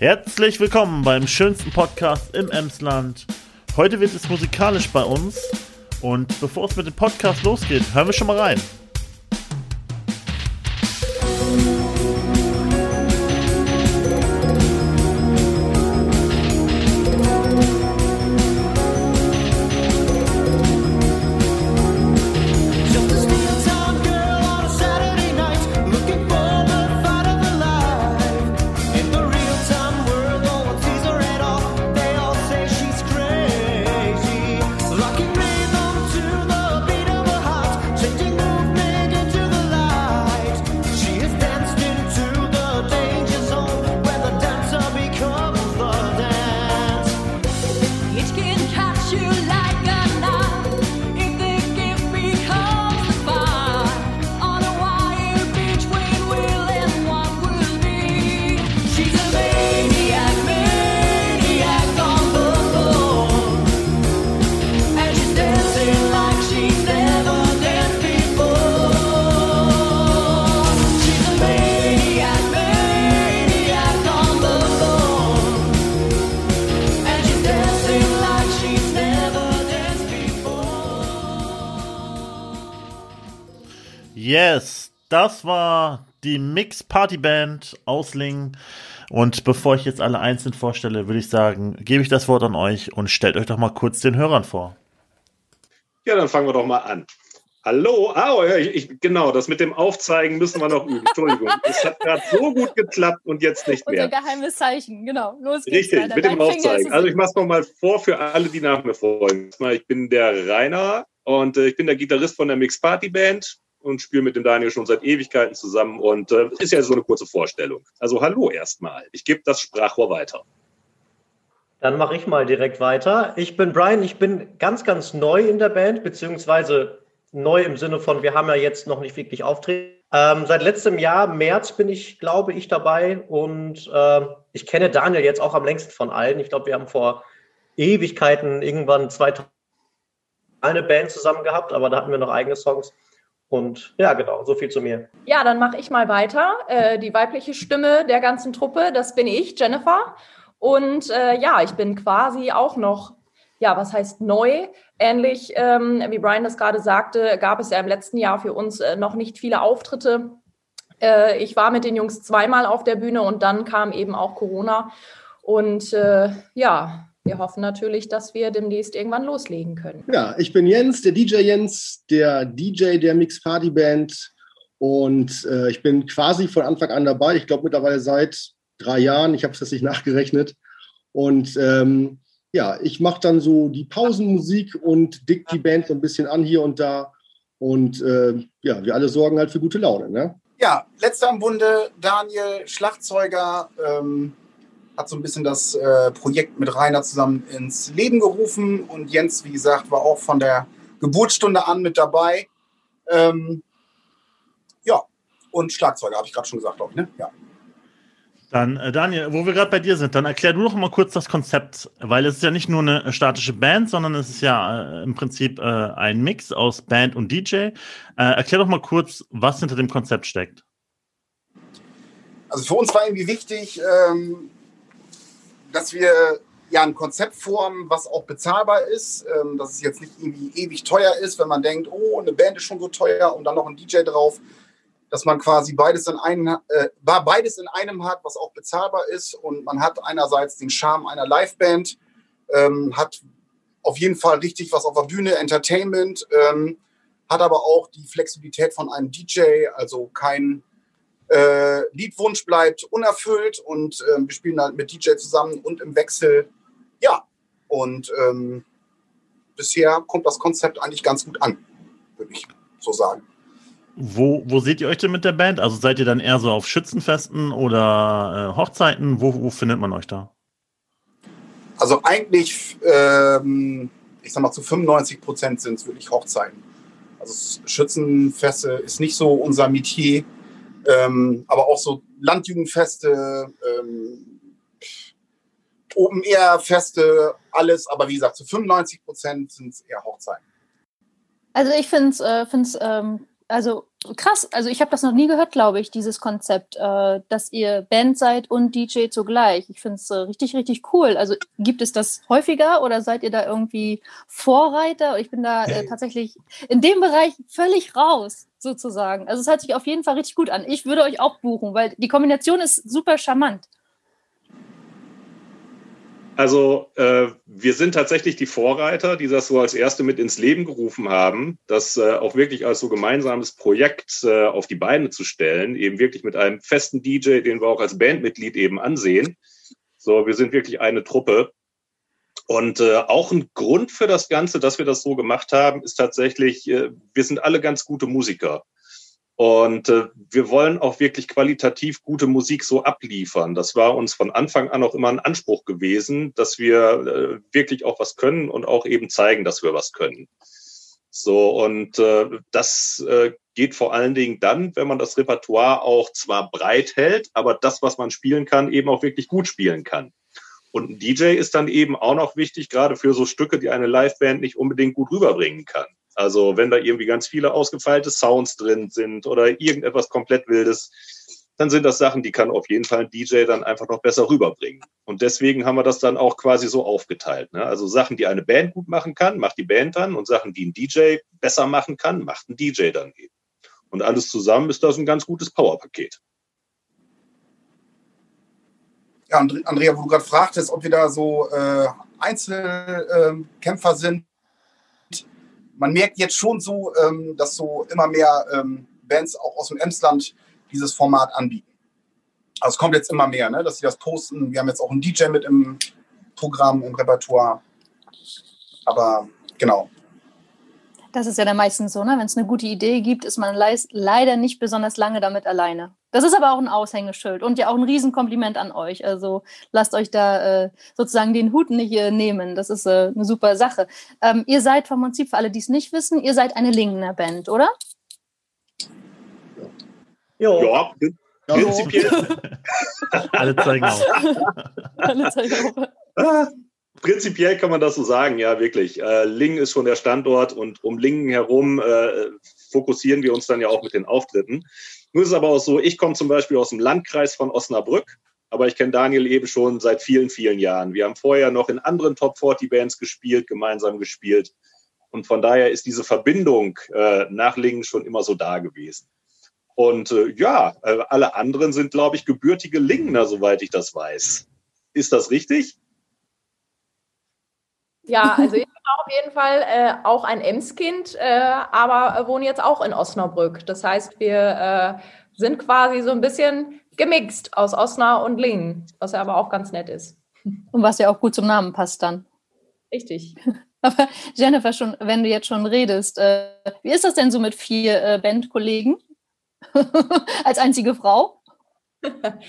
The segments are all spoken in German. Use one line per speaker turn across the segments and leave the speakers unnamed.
Herzlich willkommen beim schönsten Podcast im Emsland. Heute wird es musikalisch bei uns und bevor es mit dem Podcast losgeht, hören wir schon mal rein. Das war die Mix Party Band aus Lingen. Und bevor ich jetzt alle einzeln vorstelle, würde ich sagen, gebe ich das Wort an euch und stellt euch doch mal kurz den Hörern vor.
Ja, dann fangen wir doch mal an. Hallo, ah, oh, ja, ich, ich, genau, das mit dem Aufzeigen müssen wir noch üben. Entschuldigung, es hat gerade so gut geklappt und jetzt nicht
Unser
mehr.
geheimes Zeichen, genau. Los geht's.
Richtig,
weiter.
mit dem
Dein ist
Aufzeigen. Also ich mache es nochmal vor für alle, die nach mir folgen. Ich bin der Rainer und äh, ich bin der Gitarrist von der Mix Party Band und spiele mit dem Daniel schon seit Ewigkeiten zusammen und äh, ist ja so eine kurze Vorstellung. Also hallo erstmal. Ich gebe das Sprachrohr weiter.
Dann mache ich mal direkt weiter. Ich bin Brian, ich bin ganz, ganz neu in der Band, beziehungsweise neu im Sinne von, wir haben ja jetzt noch nicht wirklich Auftritte. Ähm, seit letztem Jahr, März, bin ich, glaube ich, dabei und äh, ich kenne Daniel jetzt auch am längsten von allen. Ich glaube, wir haben vor Ewigkeiten irgendwann 2000 eine Band zusammen gehabt, aber da hatten wir noch eigene Songs. Und ja, genau, so viel zu mir.
Ja, dann mache ich mal weiter. Äh, die weibliche Stimme der ganzen Truppe, das bin ich, Jennifer. Und äh, ja, ich bin quasi auch noch, ja, was heißt neu? Ähnlich ähm, wie Brian das gerade sagte, gab es ja im letzten Jahr für uns äh, noch nicht viele Auftritte. Äh, ich war mit den Jungs zweimal auf der Bühne und dann kam eben auch Corona. Und äh, ja, wir hoffen natürlich, dass wir demnächst irgendwann loslegen können.
Ja, ich bin Jens, der DJ Jens, der DJ der Mix Party Band. Und äh, ich bin quasi von Anfang an dabei. Ich glaube mittlerweile seit drei Jahren. Ich habe es jetzt nicht nachgerechnet. Und ähm, ja, ich mache dann so die Pausenmusik und dick die Band so ein bisschen an hier und da. Und äh, ja, wir alle sorgen halt für gute Laune. Ne?
Ja, letzter am Bunde, Daniel, Schlagzeuger, ähm, hat so ein bisschen das äh, Projekt mit Rainer zusammen ins Leben gerufen und Jens, wie gesagt, war auch von der Geburtsstunde an mit dabei. Ähm, ja, und Schlagzeuger, habe ich gerade schon gesagt, glaube ich. Ne? Ja.
Dann, äh, Daniel, wo wir gerade bei dir sind, dann erklär du doch mal kurz das Konzept, weil es ist ja nicht nur eine statische Band, sondern es ist ja äh, im Prinzip äh, ein Mix aus Band und DJ. Äh, erklär doch mal kurz, was hinter dem Konzept steckt.
Also für uns war irgendwie wichtig, ähm, dass wir ja ein Konzept formen, was auch bezahlbar ist, ähm, dass es jetzt nicht irgendwie ewig teuer ist, wenn man denkt, oh, eine Band ist schon so teuer und dann noch ein DJ drauf, dass man quasi beides in einem, äh, beides in einem hat, was auch bezahlbar ist. Und man hat einerseits den Charme einer Liveband, ähm, hat auf jeden Fall richtig was auf der Bühne, Entertainment, ähm, hat aber auch die Flexibilität von einem DJ, also kein äh, Liedwunsch bleibt unerfüllt und ähm, wir spielen halt mit DJ zusammen und im Wechsel. Ja, und ähm, bisher kommt das Konzept eigentlich ganz gut an, würde ich so sagen.
Wo, wo seht ihr euch denn mit der Band? Also seid ihr dann eher so auf Schützenfesten oder äh, Hochzeiten? Wo, wo findet man euch da?
Also eigentlich, ähm, ich sag mal, zu 95 Prozent sind es wirklich Hochzeiten. Also Schützenfeste ist nicht so unser Metier, ähm, aber auch so Landjugendfeste, ähm, Open-Air-Feste, alles. Aber wie gesagt, zu 95 Prozent sind es eher Hochzeiten.
Also ich finde es äh, ähm,
also krass. Also ich habe das noch nie gehört, glaube ich, dieses Konzept, äh, dass ihr Band seid und DJ zugleich. Ich finde es äh, richtig, richtig cool. Also gibt es das häufiger oder seid ihr da irgendwie Vorreiter? Ich bin da äh, tatsächlich in dem Bereich völlig raus, sozusagen. Also es hört sich auf jeden Fall richtig gut an. Ich würde euch auch buchen, weil die Kombination ist super charmant.
Also äh, wir sind tatsächlich die Vorreiter, die das so als erste mit ins Leben gerufen haben, das äh, auch wirklich als so gemeinsames Projekt äh, auf die Beine zu stellen, eben wirklich mit einem festen DJ, den wir auch als Bandmitglied eben ansehen. So, wir sind wirklich eine Truppe. Und äh, auch ein Grund für das Ganze, dass wir das so gemacht haben, ist tatsächlich, äh, wir sind alle ganz gute Musiker. Und äh, wir wollen auch wirklich qualitativ gute Musik so abliefern. Das war uns von Anfang an auch immer ein Anspruch gewesen, dass wir äh, wirklich auch was können und auch eben zeigen, dass wir was können. So, und äh, das äh, geht vor allen Dingen dann, wenn man das Repertoire auch zwar breit hält, aber das, was man spielen kann, eben auch wirklich gut spielen kann. Und ein DJ ist dann eben auch noch wichtig, gerade für so Stücke, die eine Liveband nicht unbedingt gut rüberbringen kann. Also wenn da irgendwie ganz viele ausgefeilte Sounds drin sind oder irgendetwas komplett Wildes, dann sind das Sachen, die kann auf jeden Fall ein DJ dann einfach noch besser rüberbringen. Und deswegen haben wir das dann auch quasi so aufgeteilt. Ne? Also Sachen, die eine Band gut machen kann, macht die Band dann und Sachen, die ein DJ besser machen kann, macht ein DJ dann eben. Und alles zusammen ist das ein ganz gutes Powerpaket.
Ja, And- Andrea, wo du gerade fragtest, ob wir da so äh, Einzelkämpfer sind. Man merkt jetzt schon so, ähm, dass so immer mehr ähm, Bands auch aus dem Emsland dieses Format anbieten. Also es kommt jetzt immer mehr, ne, dass sie das posten. Wir haben jetzt auch einen DJ mit im Programm, im Repertoire. Aber genau.
Das ist ja dann meistens so, ne? Wenn es eine gute Idee gibt, ist man leider nicht besonders lange damit alleine. Das ist aber auch ein Aushängeschild und ja auch ein Riesenkompliment an euch. Also lasst euch da äh, sozusagen den Hut nicht äh, nehmen. Das ist äh, eine super Sache. Ähm, ihr seid vom Prinzip, für alle, die es nicht wissen, ihr seid eine Lingener Band, oder?
Jo.
Ja, prin- prinzipiell,
Alle zeigen auf.
Alle zeigen auf.
prinzipiell kann man das so sagen, ja, wirklich. Äh, Lingen ist schon der Standort und um Lingen herum äh, fokussieren wir uns dann ja auch mit den Auftritten. Nun ist es aber auch so, ich komme zum Beispiel aus dem Landkreis von Osnabrück, aber ich kenne Daniel eben schon seit vielen, vielen Jahren. Wir haben vorher noch in anderen Top 40 Bands gespielt, gemeinsam gespielt. Und von daher ist diese Verbindung äh, nach Lingen schon immer so da gewesen. Und äh, ja, äh, alle anderen sind, glaube ich, gebürtige Lingener, soweit ich das weiß. Ist das richtig?
Ja, also ich bin auf jeden Fall äh, auch ein Emskind, äh, aber wohne jetzt auch in Osnabrück. Das heißt, wir äh, sind quasi so ein bisschen gemixt aus Osnabrück und Lingen, was ja aber auch ganz nett ist.
Und was ja auch gut zum Namen passt dann.
Richtig.
Aber Jennifer, schon, wenn du jetzt schon redest, äh, wie ist das denn so mit vier äh, Bandkollegen? Als einzige Frau?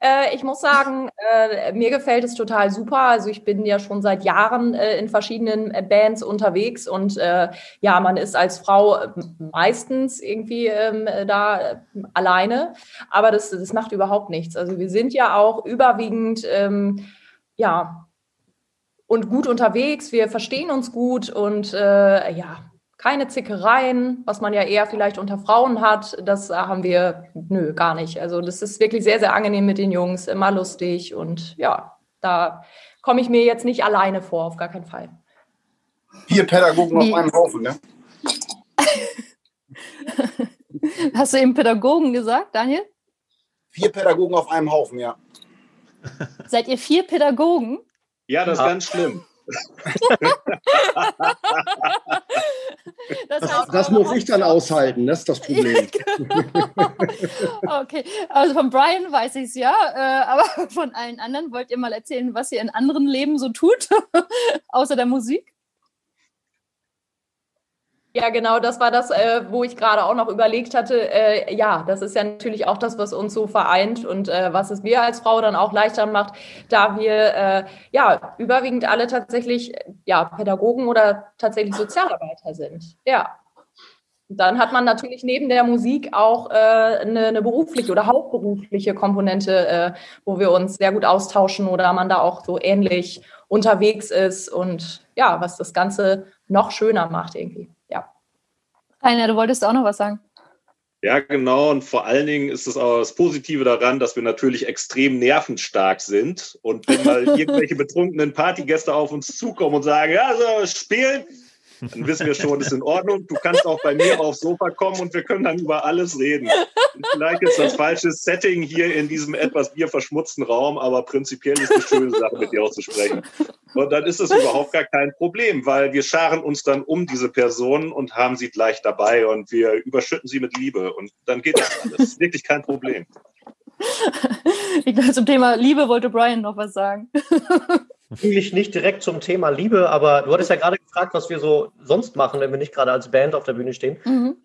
Äh, ich muss sagen, äh, mir gefällt es total super. Also ich bin ja schon seit Jahren äh, in verschiedenen Bands unterwegs und ja, man ist als Frau meistens irgendwie ähm, äh, da alleine, aber das, das macht überhaupt nichts. Also wir sind ja auch überwiegend ähm, ja und gut unterwegs. Wir verstehen uns gut und ja keine Zickereien, was man ja eher vielleicht unter Frauen hat. Das äh, haben wir, nö, gar nicht. Also das ist wirklich sehr, sehr angenehm mit den Jungs, immer lustig und ja, da komme ich mir jetzt nicht alleine vor, auf gar keinen Fall.
Vier Pädagogen auf einem Haufen, ne?
Hast du eben Pädagogen gesagt, Daniel?
Vier Pädagogen auf einem Haufen, ja.
Seid ihr vier Pädagogen?
Ja, das ist
Ja.
ganz schlimm.
Das,
Das, das muss ich dann aushalten, das ist das Problem.
Okay, also von Brian weiß ich es ja, äh, aber von allen anderen wollt ihr mal erzählen, was ihr in anderen Leben so tut, außer der Musik?
Ja, genau, das war das, äh, wo ich gerade auch noch überlegt hatte. Äh, ja, das ist ja natürlich auch das, was uns so vereint und äh, was es mir als Frau dann auch leichter macht, da wir äh, ja überwiegend alle tatsächlich ja Pädagogen oder tatsächlich Sozialarbeiter sind. Ja. Dann hat man natürlich neben der Musik auch äh, eine, eine berufliche oder hauptberufliche Komponente, äh, wo wir uns sehr gut austauschen oder man da auch so ähnlich unterwegs ist und ja, was das Ganze noch schöner macht irgendwie. Ja.
Rainer, du wolltest auch noch was sagen.
Ja, genau. Und vor allen Dingen ist es auch das Positive daran, dass wir natürlich extrem nervenstark sind. Und wenn mal irgendwelche betrunkenen Partygäste auf uns zukommen und sagen, ja, so spielen, dann wissen wir schon, ist in Ordnung. Du kannst auch bei mir aufs Sofa kommen und wir können dann über alles reden. Vielleicht ist das falsche Setting hier in diesem etwas bierverschmutzten Raum, aber prinzipiell ist es eine schöne Sache, mit dir auch zu sprechen. Und dann ist es überhaupt gar kein Problem, weil wir scharen uns dann um diese Personen und haben sie gleich dabei und wir überschütten sie mit Liebe und dann geht das alles. Das ist wirklich kein Problem.
Ich glaube, zum Thema Liebe wollte Brian noch was sagen.
Eigentlich nicht direkt zum Thema Liebe, aber du hattest ja gerade gefragt, was wir so sonst machen, wenn wir nicht gerade als Band auf der Bühne stehen.
Mhm.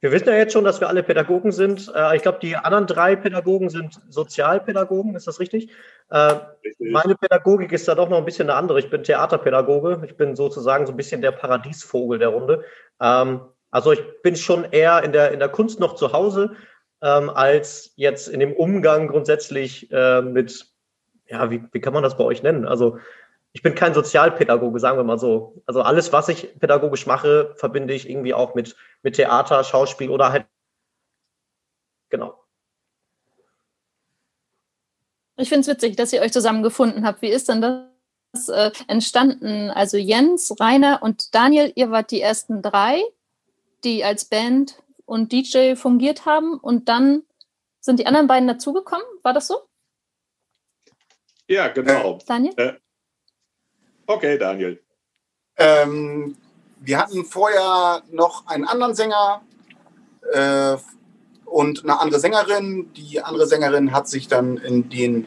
Wir wissen ja jetzt schon, dass wir alle Pädagogen sind. Äh, Ich glaube, die anderen drei Pädagogen sind Sozialpädagogen, ist das richtig? Äh,
Richtig.
Meine Pädagogik ist da doch noch ein bisschen eine andere. Ich bin Theaterpädagoge. Ich bin sozusagen so ein bisschen der Paradiesvogel der Runde. Ähm, also ich bin schon eher in der, in der Kunst noch zu Hause, ähm, als jetzt in dem Umgang grundsätzlich äh, mit, ja, wie, wie kann man das bei euch nennen? Also ich bin kein Sozialpädagoge, sagen wir mal so. Also alles, was ich pädagogisch mache, verbinde ich irgendwie auch mit, mit Theater, Schauspiel oder halt. Genau.
Ich finde es witzig, dass ihr euch zusammengefunden habt. Wie ist denn das äh, entstanden? Also Jens, Rainer und Daniel, ihr wart die ersten drei, die als Band und DJ fungiert haben und dann sind die anderen beiden dazugekommen. War das so,
Ja, genau.
Daniel?
Okay, Daniel.
Ähm, wir hatten vorher noch einen anderen Sänger äh, und eine andere Sängerin. Die andere Sängerin hat sich dann in den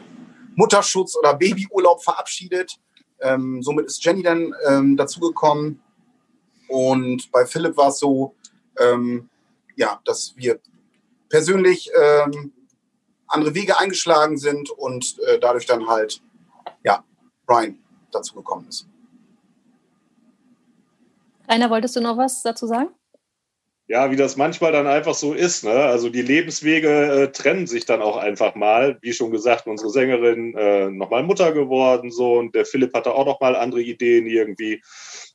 Mutterschutz oder Babyurlaub verabschiedet. Ähm, somit ist Jenny dann ähm, dazugekommen. Und bei Philipp war es so, ähm, ja, dass wir persönlich ähm, andere Wege eingeschlagen sind und äh, dadurch dann halt, ja, Brian dazugekommen ist.
Rainer, wolltest du noch was dazu sagen?
Ja, wie das manchmal dann einfach so ist. Ne? Also die Lebenswege äh, trennen sich dann auch einfach mal. Wie schon gesagt, unsere Sängerin äh, nochmal Mutter geworden so und der Philipp hatte auch noch mal andere Ideen irgendwie.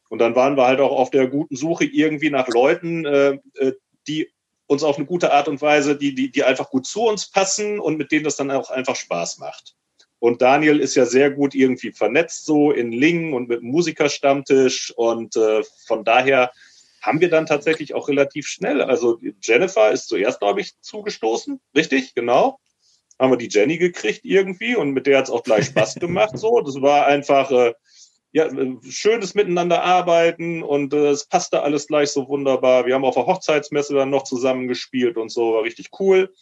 Und dann waren wir halt auch auf der guten Suche irgendwie nach Leuten, äh, äh, die uns auf eine gute Art und Weise, die, die, die einfach gut zu uns passen und mit denen das dann auch einfach Spaß macht. Und Daniel ist ja sehr gut irgendwie vernetzt so in Lingen und mit Musikerstammtisch und äh, von daher haben wir dann tatsächlich auch relativ schnell. Also Jennifer ist zuerst, glaube ich, zugestoßen. Richtig, genau. Haben wir die Jenny gekriegt irgendwie und mit der hat es auch gleich Spaß gemacht. So, das war einfach äh, ja, äh, schönes Miteinander arbeiten und äh, es passte alles gleich so wunderbar. Wir haben auf der Hochzeitsmesse dann noch zusammen gespielt und so, war richtig cool.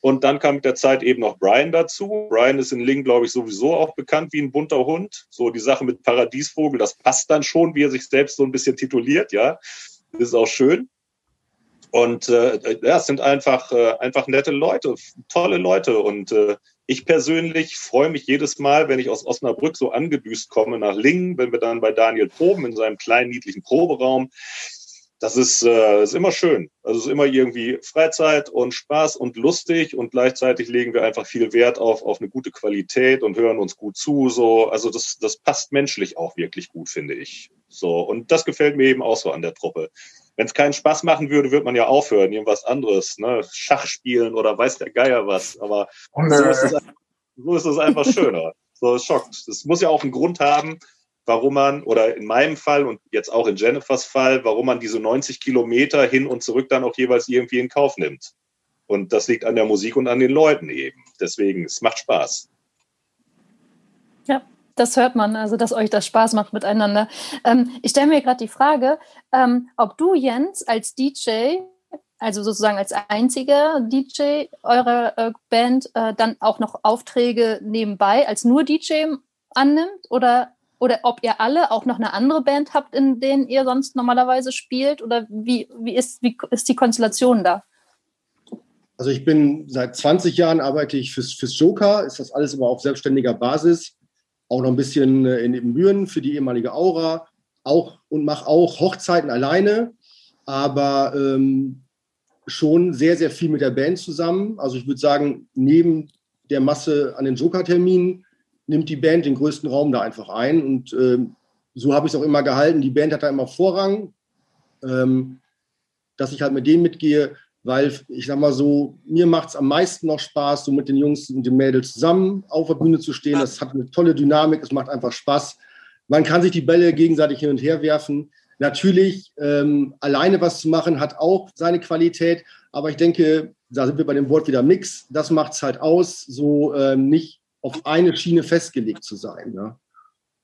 Und dann kam mit der Zeit eben noch Brian dazu. Brian ist in Ling, glaube ich, sowieso auch bekannt wie ein bunter Hund. So die Sache mit Paradiesvogel, das passt dann schon, wie er sich selbst so ein bisschen tituliert, ja. Ist auch schön. Und äh, ja, es sind einfach, äh, einfach nette Leute, tolle Leute. Und äh, ich persönlich freue mich jedes Mal, wenn ich aus Osnabrück so angedüst komme nach Lingen, wenn wir dann bei Daniel proben in seinem kleinen, niedlichen Proberaum. Das ist, äh, ist immer schön. Also es ist immer irgendwie Freizeit und Spaß und lustig und gleichzeitig legen wir einfach viel Wert auf, auf eine gute Qualität und hören uns gut zu. So, also das, das passt menschlich auch wirklich gut, finde ich. So, und das gefällt mir eben auch so an der Truppe. Wenn es keinen Spaß machen würde, würde man ja aufhören, irgendwas anderes, ne? Schach spielen oder weiß der Geier was. Aber
Oh,
so ist es, so ist es einfach schöner. So, es schockt. Es muss ja auch einen Grund haben, warum man, oder in meinem Fall und jetzt auch in Jennifers Fall, warum man diese 90 Kilometer hin und zurück dann auch jeweils irgendwie in Kauf nimmt. Und das liegt an der Musik und an den Leuten eben. Deswegen, es macht Spaß.
Ja, das hört man, also dass euch das Spaß macht miteinander. Ähm, ich stelle mir gerade die Frage, ähm, ob du, Jens, als DJ, also sozusagen als einziger DJ eurer äh, Band, äh, dann auch noch Aufträge nebenbei als nur DJ annimmt oder, oder ob ihr alle auch noch eine andere Band habt, in denen ihr sonst normalerweise spielt oder wie, wie, ist, wie ist die Konstellation da?
Also ich bin seit 20 Jahren arbeite ich fürs, fürs Joker, ist das alles aber auf selbstständiger Basis. Auch noch ein bisschen äh, in den Mühen für die ehemalige Aura. Auch und mache auch Hochzeiten alleine, aber ähm, schon sehr, sehr viel mit der Band zusammen. Also ich würde sagen, neben der Masse an den Joker-Terminen nimmt die Band den größten Raum da einfach ein. Und ähm, so habe ich es auch immer gehalten. Die Band hat da immer Vorrang, ähm, dass ich halt mit denen mitgehe. Weil ich sag mal so, mir macht es am meisten noch Spaß, so mit den Jungs und den Mädels zusammen auf der Bühne zu stehen. Das hat eine tolle Dynamik, es macht einfach Spaß. Man kann sich die Bälle gegenseitig hin und her werfen. Natürlich, ähm, alleine was zu machen, hat auch seine Qualität, aber ich denke, da sind wir bei dem Wort wieder Mix. Das macht es halt aus, so ähm, nicht auf eine Schiene festgelegt zu sein. Ja,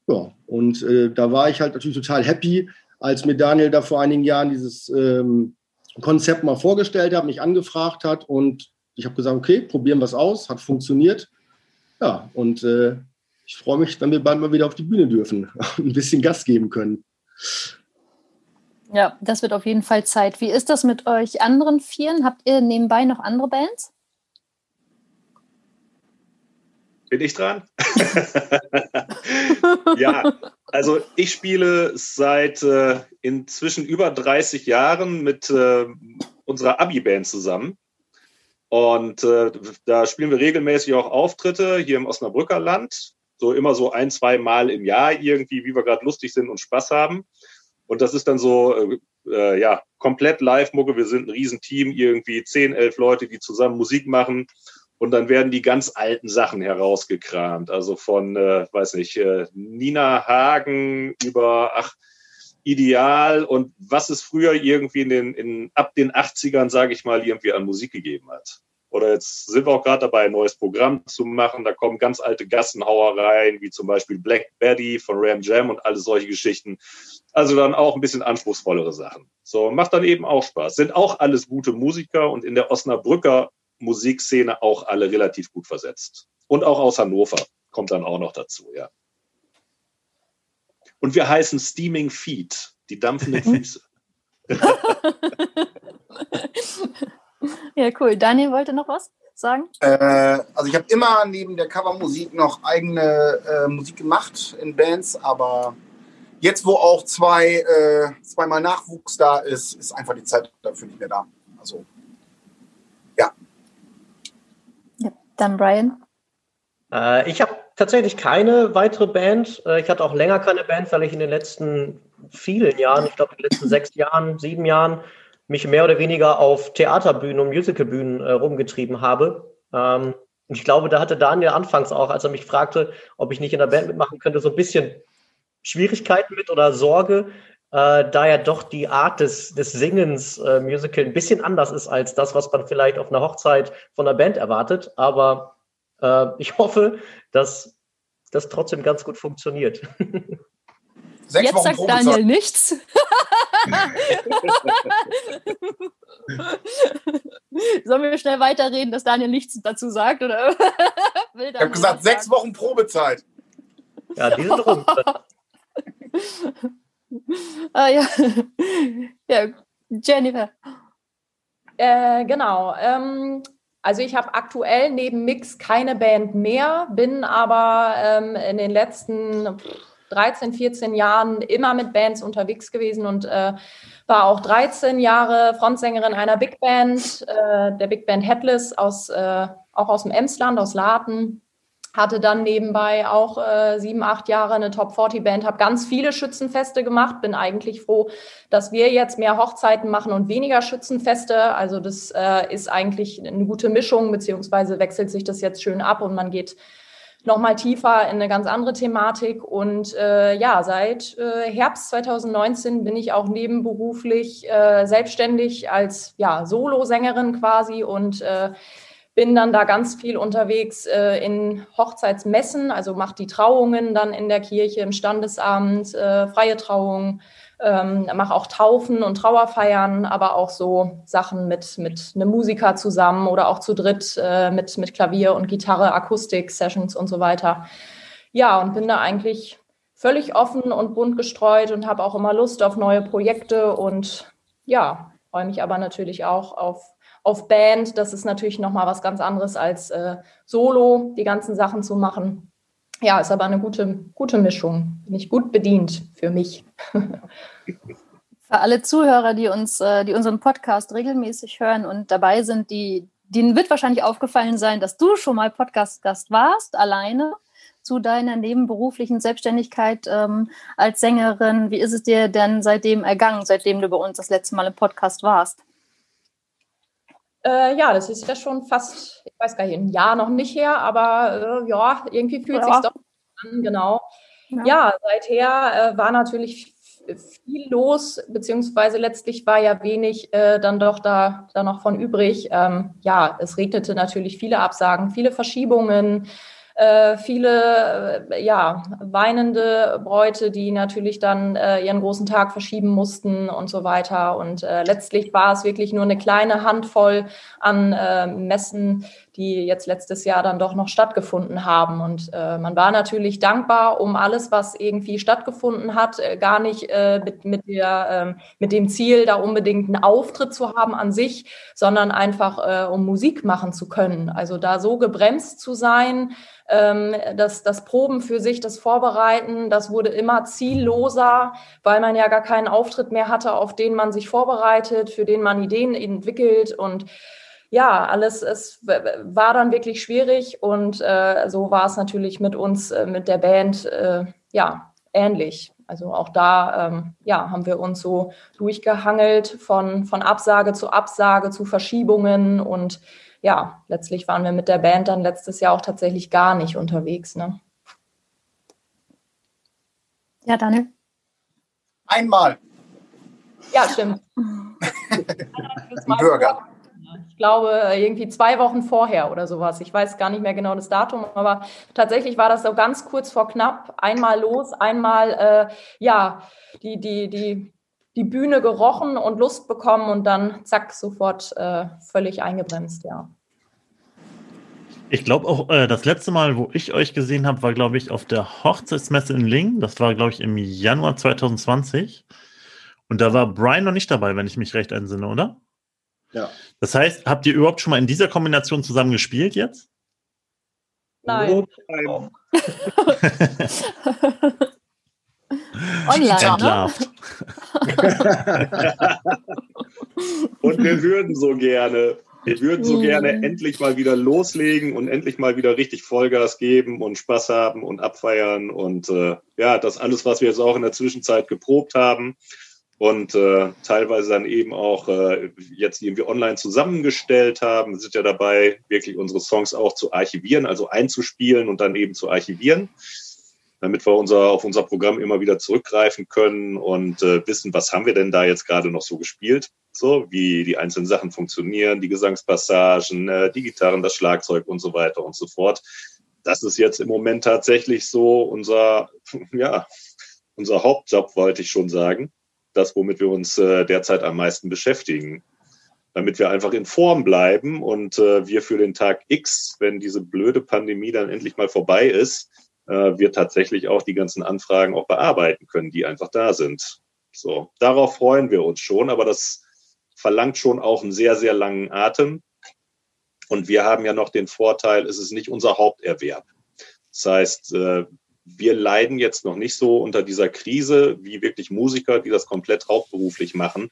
ja und äh, da war ich halt natürlich total happy, als mir Daniel da vor einigen Jahren dieses ähm, Konzept mal vorgestellt hat, mich angefragt hat und ich habe gesagt, okay, probieren wir es aus, hat funktioniert. Ja, und äh, ich freue mich, wenn wir bald mal wieder auf die Bühne dürfen und ein bisschen Gas geben können.
Ja, das wird auf jeden Fall Zeit. Wie ist das mit euch anderen Vieren? Habt ihr nebenbei noch andere Bands?
Bin ich dran? ja, also ich spiele seit äh, inzwischen über 30 Jahren mit äh, unserer Abi-Band zusammen. Und äh, da spielen wir regelmäßig auch Auftritte hier im Osnabrücker Land. So immer so ein, zwei Mal im Jahr irgendwie, wie wir gerade lustig sind und Spaß haben. Und das ist dann so, äh, äh, ja, komplett Live-Mucke. Wir sind ein Riesenteam, irgendwie zehn, elf Leute, die zusammen Musik machen. Und dann werden die ganz alten Sachen herausgekramt. Also von, äh, weiß nicht, äh, Nina Hagen über, ach, Ideal und was es früher irgendwie in den, in, ab den 80ern, sage ich mal, irgendwie an Musik gegeben hat. Oder jetzt sind wir auch gerade dabei, ein neues Programm zu machen. Da kommen ganz alte Gassenhauer rein, wie zum Beispiel Black Betty von Ram Jam und alle solche Geschichten. Also dann auch ein bisschen anspruchsvollere Sachen. So, macht dann eben auch Spaß. Sind auch alles gute Musiker und in der Osnabrücker Musikszene auch alle relativ gut versetzt. Und auch aus Hannover kommt dann auch noch dazu, ja. Und wir heißen Steaming Feet, die dampfenden Füße.
ja, cool. Daniel wollte noch was sagen?
Äh, also ich habe immer neben der Covermusik noch eigene äh, Musik gemacht in Bands, aber jetzt, wo auch zwei, äh, zweimal Nachwuchs da ist, ist einfach die Zeit dafür nicht mehr da. Also ja.
Ja, dann Brian.
Äh, ich habe tatsächlich keine weitere Band. Äh, ich hatte auch länger keine Band, weil ich in den letzten vielen Jahren, ich glaube in den letzten sechs Jahren, sieben Jahren, mich mehr oder weniger auf Theaterbühnen und Musicalbühnen äh, rumgetrieben habe. Ähm, und ich glaube, da hatte Daniel anfangs auch, als er mich fragte, ob ich nicht in der Band mitmachen könnte, so ein bisschen Schwierigkeiten mit oder Sorge, äh, da ja doch die Art des, des Singens äh, Musical ein bisschen anders ist als das, was man vielleicht auf einer Hochzeit von einer Band erwartet. Aber äh, ich hoffe, dass das trotzdem ganz gut funktioniert.
Sechs
Jetzt
Wochen
sagt
Probezeit.
Daniel nichts. Sollen wir schnell weiterreden, dass Daniel nichts dazu sagt? Oder? Will
Ich habe gesagt, sechs Wochen Probezeit.
Ja, die sind rum.
Ah, ja. ja, Jennifer.
Äh, genau. Ähm, also ich habe aktuell neben Mix keine Band mehr, bin aber ähm, in den letzten 13, 14 Jahren immer mit Bands unterwegs gewesen und äh, war auch 13 Jahre Frontsängerin einer Big Band, äh, der Big Band Headless aus, äh, auch aus dem Emsland, aus Laten. Hatte dann nebenbei auch äh, sieben, acht Jahre eine Top 40 Band, habe ganz viele Schützenfeste gemacht, bin eigentlich froh, dass wir jetzt mehr Hochzeiten machen und weniger Schützenfeste. Also das äh, ist eigentlich eine gute Mischung, beziehungsweise wechselt sich das jetzt schön ab und man geht nochmal tiefer in eine ganz andere Thematik. Und äh, ja, seit äh, Herbst 2019 bin ich auch nebenberuflich äh, selbstständig als ja, Solosängerin quasi und äh, bin dann da ganz viel unterwegs äh, in Hochzeitsmessen, also mache die Trauungen dann in der Kirche im Standesamt, äh, freie Trauungen, ähm, mache auch Taufen und Trauerfeiern, aber auch so Sachen mit, mit einem Musiker zusammen oder auch zu dritt äh, mit, mit Klavier und Gitarre, Akustik, Sessions und so weiter. Ja, und bin da eigentlich völlig offen und bunt gestreut und habe auch immer Lust auf neue Projekte und ja, freue mich aber natürlich auch auf, auf Band. Das ist natürlich nochmal was ganz anderes als äh, Solo, die ganzen Sachen zu machen. Ja, ist aber eine gute, gute Mischung. Bin ich gut bedient für mich.
Für alle Zuhörer, die uns, äh, die unseren Podcast regelmäßig hören und dabei sind, die, denen wird wahrscheinlich aufgefallen sein, dass du schon mal Podcast-Gast warst, alleine zu deiner nebenberuflichen Selbstständigkeit ähm, als Sängerin. Wie ist es dir denn seitdem ergangen, seitdem du bei uns das letzte Mal im Podcast warst?
Äh, ja, das ist ja schon fast, ich weiß gar nicht, ein Jahr noch nicht her, aber äh, ja, irgendwie fühlt
Ja.
sich doch an, genau.
Ja.
Ja, seither äh, war natürlich viel los, beziehungsweise letztlich war ja wenig äh, dann doch da, da noch von übrig. Ähm, ja, es regnete natürlich viele Absagen, viele Verschiebungen, äh, viele äh, ja, weinende Bräute, die natürlich dann äh, ihren großen Tag verschieben mussten und so weiter. Und äh, letztlich war es wirklich nur eine kleine Handvoll an äh, Messen, die jetzt letztes Jahr dann doch noch stattgefunden haben. Und äh, man war natürlich dankbar um alles, was irgendwie stattgefunden hat, äh, gar nicht äh, mit, mit, der, ähm, mit dem Ziel, da unbedingt einen Auftritt zu haben an sich, sondern einfach äh, um Musik machen zu können. Also da so gebremst zu sein, ähm, das, das Proben für sich, das Vorbereiten, das wurde immer zielloser, weil man ja gar keinen Auftritt mehr hatte, auf den man sich vorbereitet, für den man Ideen entwickelt und ja, alles es war dann wirklich schwierig und äh, so war es natürlich mit uns, äh, mit der Band, äh, ja, ähnlich. Also auch da, ähm, ja, haben wir uns so durchgehangelt von, von Absage zu Absage zu Verschiebungen und ja, letztlich waren wir mit der Band dann letztes Jahr auch tatsächlich gar nicht unterwegs. Ne?
Ja, Daniel.
Einmal
Ja, stimmt.
ein Burger.
Glaube, irgendwie zwei Wochen vorher oder sowas. Ich weiß gar nicht mehr genau das Datum, aber tatsächlich war das so ganz kurz vor knapp. Einmal los, einmal, äh, ja, die, die, die, die Bühne gerochen und Lust bekommen und dann zack, sofort äh, völlig eingebremst, ja.
Ich glaube auch, äh, das letzte Mal, wo ich euch gesehen habe, war, glaube ich, auf der Hochzeitsmesse in Lingen. Das war, glaube ich, im Januar 2020. Und da war Brian noch nicht dabei, wenn ich mich recht entsinne, oder?
Ja.
Das heißt, habt ihr überhaupt schon mal in dieser Kombination zusammen gespielt jetzt?
Nein.
Beim
Online, ne?
Entlarvt.
Und wir würden so gerne, wir würden so
Mhm.
gerne endlich mal wieder loslegen und endlich mal wieder richtig Vollgas geben und Spaß haben und abfeiern und äh, ja, das alles, was wir jetzt auch in der Zwischenzeit geprobt haben und äh, teilweise dann eben auch äh, jetzt irgendwie online zusammengestellt haben. Wir sind ja dabei, wirklich unsere Songs auch zu archivieren, also einzuspielen und dann eben zu archivieren damit wir unser, auf unser Programm immer wieder zurückgreifen können und äh, wissen, was haben wir denn da jetzt gerade noch so gespielt, so wie die einzelnen Sachen funktionieren, die Gesangspassagen, äh, die Gitarren, das Schlagzeug und so weiter und so fort. Das ist jetzt im Moment tatsächlich so unser, ja, unser Hauptjob, wollte ich schon sagen. Das, womit wir uns äh, derzeit am meisten beschäftigen. Damit wir einfach in Form bleiben und äh, wir für den Tag X, wenn diese blöde Pandemie dann endlich mal vorbei ist, äh, wir tatsächlich auch die ganzen Anfragen auch bearbeiten können, die einfach da sind. So, darauf freuen wir uns schon, aber das verlangt schon auch einen sehr, sehr langen Atem. Und wir haben ja noch den Vorteil, es ist nicht unser Haupterwerb. Das heißt, äh, wir leiden jetzt noch nicht so unter dieser Krise wie wirklich Musiker, die das komplett hauptberuflich machen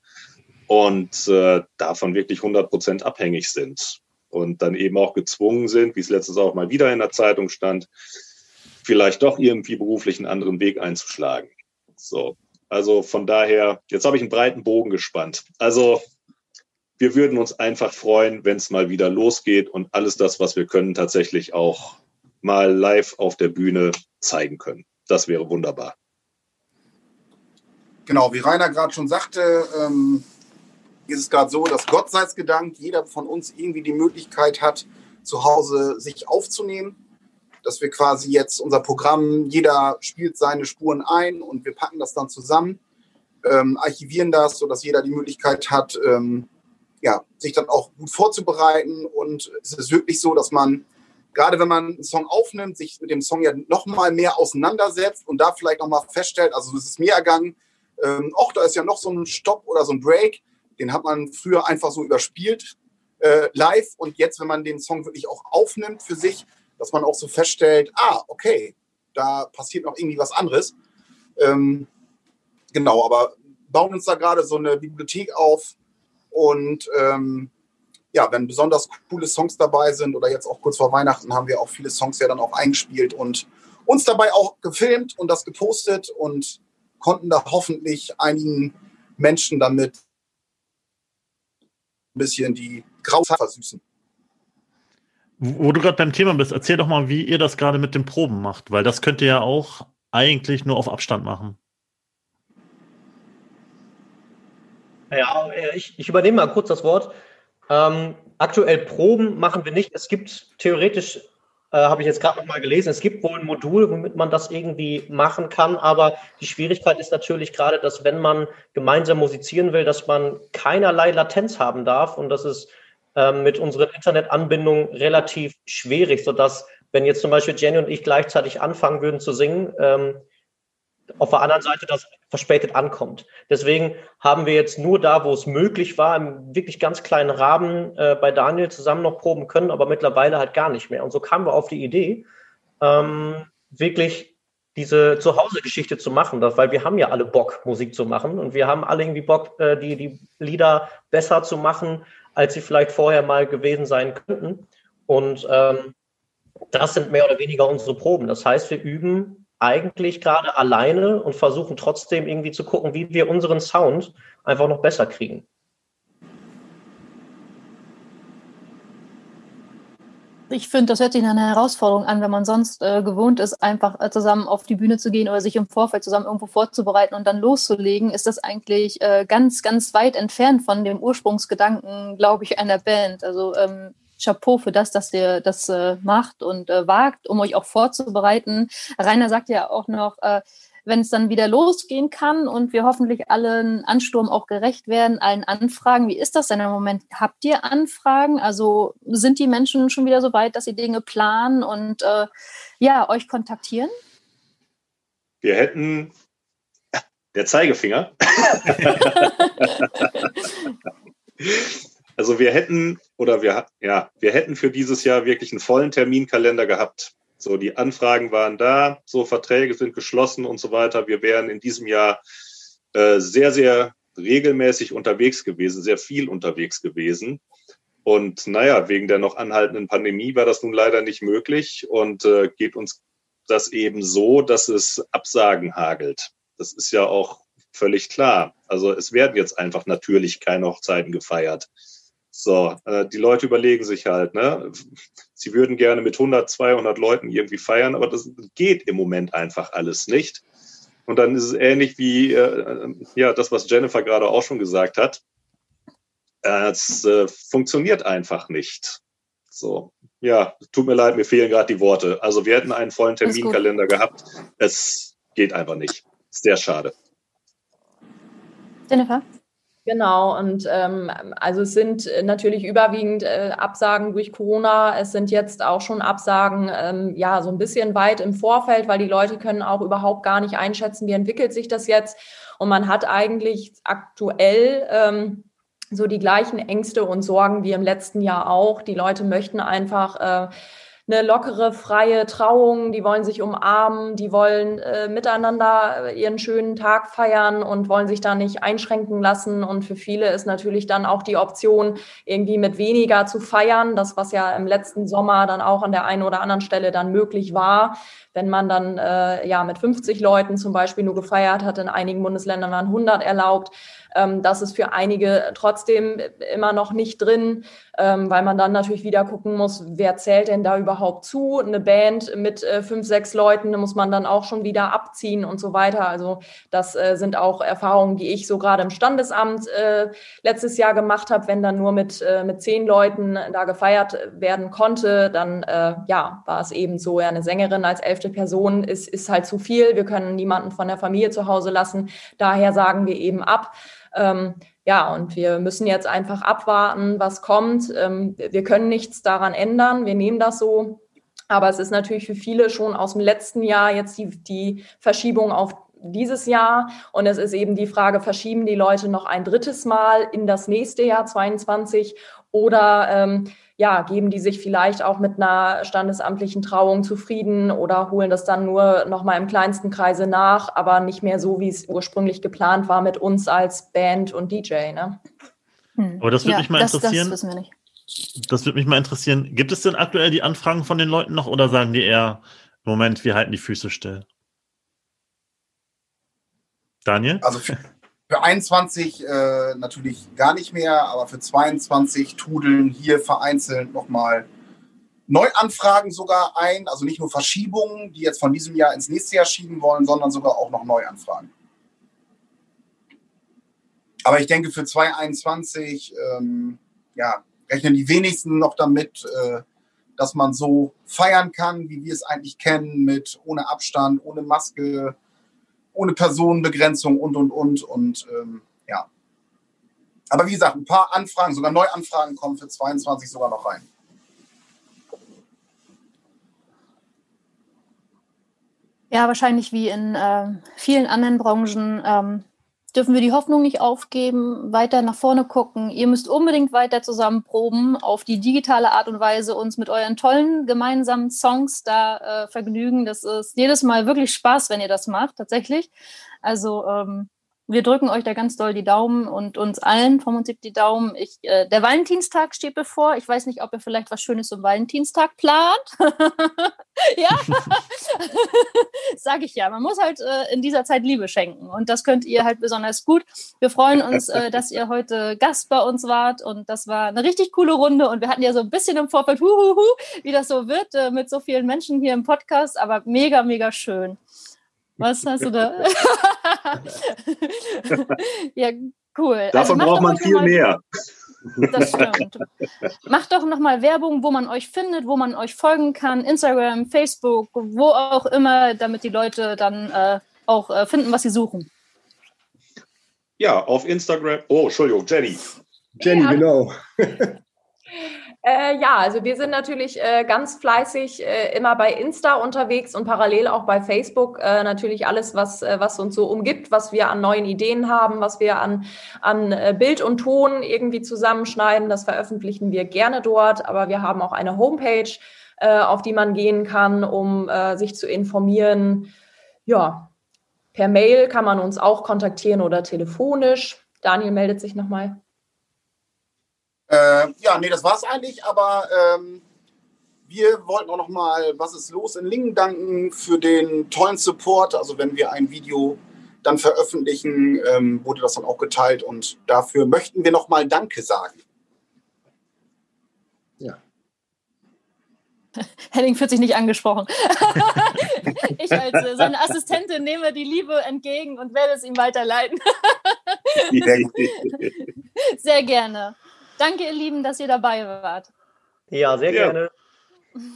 und äh, davon wirklich 100 Prozent abhängig sind und dann eben auch gezwungen sind, wie es letztens auch mal wieder in der Zeitung stand, vielleicht doch irgendwie beruflich einen anderen Weg einzuschlagen. So, also von daher, jetzt habe ich einen breiten Bogen gespannt. Also wir würden uns einfach freuen, wenn es mal wieder losgeht und alles das, was wir können, tatsächlich auch mal live auf der Bühne zeigen können. Das wäre wunderbar.
Genau, wie Rainer gerade schon sagte, ähm, ist es gerade so, dass Gott sei Dank jeder von uns irgendwie die Möglichkeit hat, zu Hause sich aufzunehmen. Dass wir quasi jetzt unser Programm, jeder spielt seine Spuren ein und wir packen das dann zusammen, ähm, archivieren das, sodass jeder die Möglichkeit hat, ähm, ja, sich dann auch gut vorzubereiten. Und es ist wirklich so, dass man, gerade wenn man einen Song aufnimmt, sich mit dem Song ja nochmal mehr auseinandersetzt und da vielleicht nochmal feststellt, also es ist mir ergangen, ähm, da ist ja noch so ein Stopp oder so ein Break, den hat man früher einfach so überspielt äh, live und jetzt, wenn man den Song wirklich auch aufnimmt für sich, dass man auch so feststellt, ah, okay, da passiert noch irgendwie was anderes. Ähm, genau, aber bauen uns da gerade so eine Bibliothek auf und ähm, ja, wenn besonders coole Songs dabei sind oder jetzt auch kurz vor Weihnachten haben wir auch viele Songs ja dann auch eingespielt und uns dabei auch gefilmt und das gepostet und konnten da hoffentlich einigen Menschen damit ein bisschen die graue Zeit versüßen.
Wo wo du gerade beim Thema bist, erzähl doch mal, wie ihr das gerade mit den Proben macht, weil das könnt ihr ja auch eigentlich nur auf Abstand machen.
Ja, äh, ich, ich übernehme mal kurz das Wort. Ähm, aktuell Proben machen wir nicht. Es gibt theoretisch, äh, habe ich jetzt gerade noch mal gelesen, es gibt wohl ein Modul, womit man das irgendwie machen kann. Aber die Schwierigkeit ist natürlich gerade, dass wenn man gemeinsam musizieren will, dass man keinerlei Latenz haben darf. Und das ist ähm, mit unseren Internetanbindungen relativ schwierig, sodass, wenn jetzt zum Beispiel Jenny und ich gleichzeitig anfangen würden zu singen, ähm, auf der anderen Seite das verspätet ankommt. Deswegen haben wir jetzt nur da, wo es möglich war, im wirklich ganz kleinen Rahmen äh, bei Daniel zusammen noch proben können, aber mittlerweile halt gar nicht mehr. Und so kamen wir auf die Idee, ähm, wirklich diese Zuhause-Geschichte zu machen, das, weil wir haben ja alle Bock, Musik zu machen und wir haben alle irgendwie Bock, äh, die, die Lieder besser zu machen, als sie vielleicht vorher mal gewesen sein könnten. Und ähm, das sind mehr oder weniger unsere Proben. Das heißt, wir üben eigentlich gerade alleine und versuchen trotzdem irgendwie zu gucken, wie wir unseren Sound einfach noch besser kriegen.
Ich finde, das hört sich nach einer Herausforderung an, wenn man sonst äh, gewohnt ist, einfach äh, zusammen auf die Bühne zu gehen oder sich im Vorfeld zusammen irgendwo vorzubereiten und dann loszulegen, ist das eigentlich äh, ganz, ganz weit entfernt von dem Ursprungsgedanken, glaube ich, einer Band. Also ähm, Chapeau für das, dass ihr das äh, macht und äh, wagt, um euch auch vorzubereiten. Rainer sagt ja auch noch, äh, wenn es dann wieder losgehen kann und wir hoffentlich allen Ansturm auch gerecht werden, allen Anfragen. Wie ist das denn im Moment? Habt ihr Anfragen? Also sind die Menschen schon wieder so weit, dass sie Dinge planen und äh, ja, euch kontaktieren?
Wir hätten der Zeigefinger. also wir hätten oder wir ja, wir hätten für dieses Jahr wirklich einen vollen Terminkalender gehabt. So, die Anfragen waren da, so Verträge sind geschlossen und so weiter. Wir wären in diesem Jahr äh, sehr, sehr regelmäßig unterwegs gewesen, sehr viel unterwegs gewesen. Und naja, wegen der noch anhaltenden Pandemie war das nun leider nicht möglich und äh, geht uns das eben so, dass es Absagen hagelt. Das ist ja auch völlig klar. Also es werden jetzt einfach natürlich keine Hochzeiten gefeiert. So, äh, die Leute überlegen sich halt, ne? Sie würden gerne mit 100, 200 Leuten irgendwie feiern, aber das geht im Moment einfach alles nicht. Und dann ist es ähnlich wie äh, ja das, was Jennifer gerade auch schon gesagt hat. Äh, es äh, funktioniert einfach nicht. So, ja, tut mir leid, mir fehlen gerade die Worte. Also wir hätten einen vollen. Terminkalender gehabt. Es geht einfach nicht. Sehr schade.
Jennifer?
Genau, und ähm, also es sind äh, natürlich überwiegend äh, Absagen durch Corona. Es sind jetzt auch schon Absagen, ähm, ja, so ein bisschen weit im Vorfeld, weil die Leute können auch überhaupt gar nicht einschätzen, wie entwickelt sich das jetzt. Und man hat eigentlich aktuell ähm, so die gleichen Ängste und Sorgen wie im letzten Jahr auch. Die Leute möchten einfach äh, eine lockere, freie Trauung, die wollen sich umarmen, die wollen äh, miteinander äh, ihren schönen Tag feiern und wollen sich da nicht einschränken lassen. Und für viele ist natürlich dann auch die Option, irgendwie mit weniger zu feiern. Das, was ja im letzten Sommer dann auch an der einen oder anderen Stelle dann möglich war, wenn man dann äh, ja mit 50 Leuten zum Beispiel nur gefeiert hat, in einigen Bundesländern waren 100 erlaubt. Ähm, das ist für einige trotzdem immer noch nicht drin, ähm, weil man dann natürlich wieder gucken muss, wer zählt denn da überhaupt zu? Eine Band mit äh, fünf, sechs Leuten muss man dann auch schon wieder abziehen und so weiter. Also das äh, sind auch Erfahrungen, die ich so gerade im Standesamt äh, letztes Jahr gemacht habe. Wenn dann nur mit, äh, mit zehn Leuten da gefeiert werden konnte, dann äh, ja, war es eben so, ja, eine Sängerin als elfte Person ist, ist halt zu viel. Wir können niemanden von der Familie zu Hause lassen. Daher sagen wir eben ab. Ähm, ja, und wir müssen jetzt einfach abwarten, was kommt. Ähm, wir können nichts daran ändern. Wir nehmen das so. Aber es ist natürlich für viele schon aus dem letzten Jahr jetzt die, die Verschiebung auf dieses Jahr. Und es ist eben die Frage, verschieben die Leute noch ein drittes Mal in das nächste Jahr 22 oder ähm, ja, geben die sich vielleicht auch mit einer standesamtlichen Trauung zufrieden oder holen das dann nur noch mal im kleinsten Kreise nach, aber nicht mehr so, wie es ursprünglich geplant war mit uns als Band und DJ. Ne?
Hm.
Aber das würde mich mal
das,
interessieren.
Das wissen wir nicht.
Das würde mich mal interessieren. Gibt es denn aktuell die Anfragen von den Leuten noch oder sagen die eher, Moment, wir halten die Füße still? Daniel?
Also für, Für 21 äh, natürlich gar nicht mehr, aber für 22 tudeln hier vereinzelt nochmal Neuanfragen sogar ein. Also nicht nur Verschiebungen, die jetzt von diesem Jahr ins nächste Jahr schieben wollen, sondern sogar auch noch Neuanfragen. Aber ich denke, für 2021 ähm, ja, rechnen die wenigsten noch damit, äh, dass man so feiern kann, wie wir es eigentlich kennen, mit ohne Abstand, ohne Maske, ohne Personenbegrenzung und, und, und. Und ähm, ja. Aber wie gesagt, ein paar Anfragen, sogar Neuanfragen kommen für 22 sogar noch rein.
Ja, wahrscheinlich wie in ähm, vielen anderen Branchen ähm, dürfen wir die Hoffnung nicht aufgeben, weiter nach vorne gucken. Ihr müsst unbedingt weiter zusammen proben, auf die digitale Art und Weise uns mit euren tollen gemeinsamen Songs da äh, vergnügen. Das ist jedes Mal wirklich Spaß, wenn ihr das macht, tatsächlich. Also ähm, wir drücken euch da ganz doll die Daumen und uns allen vom Prinzip die Daumen. Ich, äh, der Valentinstag steht bevor. Ich weiß nicht, ob ihr vielleicht was Schönes zum Valentinstag plant. ja, sage ich ja. Man muss halt äh, in dieser Zeit Liebe schenken und das könnt ihr halt besonders gut. Wir freuen uns, äh, dass ihr heute Gast bei uns wart und das war eine richtig coole Runde und wir hatten ja so ein bisschen im Vorfeld, huhuhu, wie das so wird äh, mit so vielen Menschen hier im Podcast, aber mega, mega schön. Was hast du da? ja, cool.
Davon
macht
braucht man viel
mal-
mehr.
Das stimmt. Macht doch nochmal Werbung, wo man euch findet, wo man euch folgen kann. Instagram, Facebook, wo auch immer, damit die Leute dann äh, auch äh, finden, was sie suchen.
Ja, auf Instagram. Oh, Entschuldigung, Jenny.
Jenny,
Ja.
genau.
Äh, ja, also wir sind natürlich äh, ganz fleißig äh, immer bei Insta unterwegs und parallel auch bei Facebook. Äh, natürlich alles, was, äh, was uns so umgibt, was wir an neuen Ideen haben, was wir an, an äh, Bild und Ton irgendwie zusammenschneiden, das veröffentlichen wir gerne dort. Aber wir haben auch eine Homepage, auf die man gehen kann, um sich zu informieren. Ja, per Mail kann man uns auch kontaktieren oder telefonisch. Daniel meldet sich nochmal.
Äh, ja, nee, das war's eigentlich, aber ähm, wir wollten auch noch mal, was ist los in Lingen danken für den tollen Support. Also wenn wir ein Video dann veröffentlichen, ähm, wurde das dann auch geteilt und dafür möchten wir noch mal Danke sagen.
Henning fühlt sich nicht angesprochen. ich als äh, seine Assistentin nehme die Liebe entgegen und werde es ihm weiterleiten. Sehr gerne. Danke, ihr Lieben, dass ihr dabei wart.
Ja, sehr
Ja.
gerne.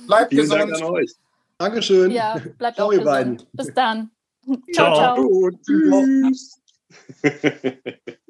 Bleibt
Vielen Dank
gesund.
an euch.
Dankeschön.
Ja, bleibt
Ciao,
auch
ihr
gesund.
beiden.
Bis dann.
Ciao.
ciao.
Gut, tschüss.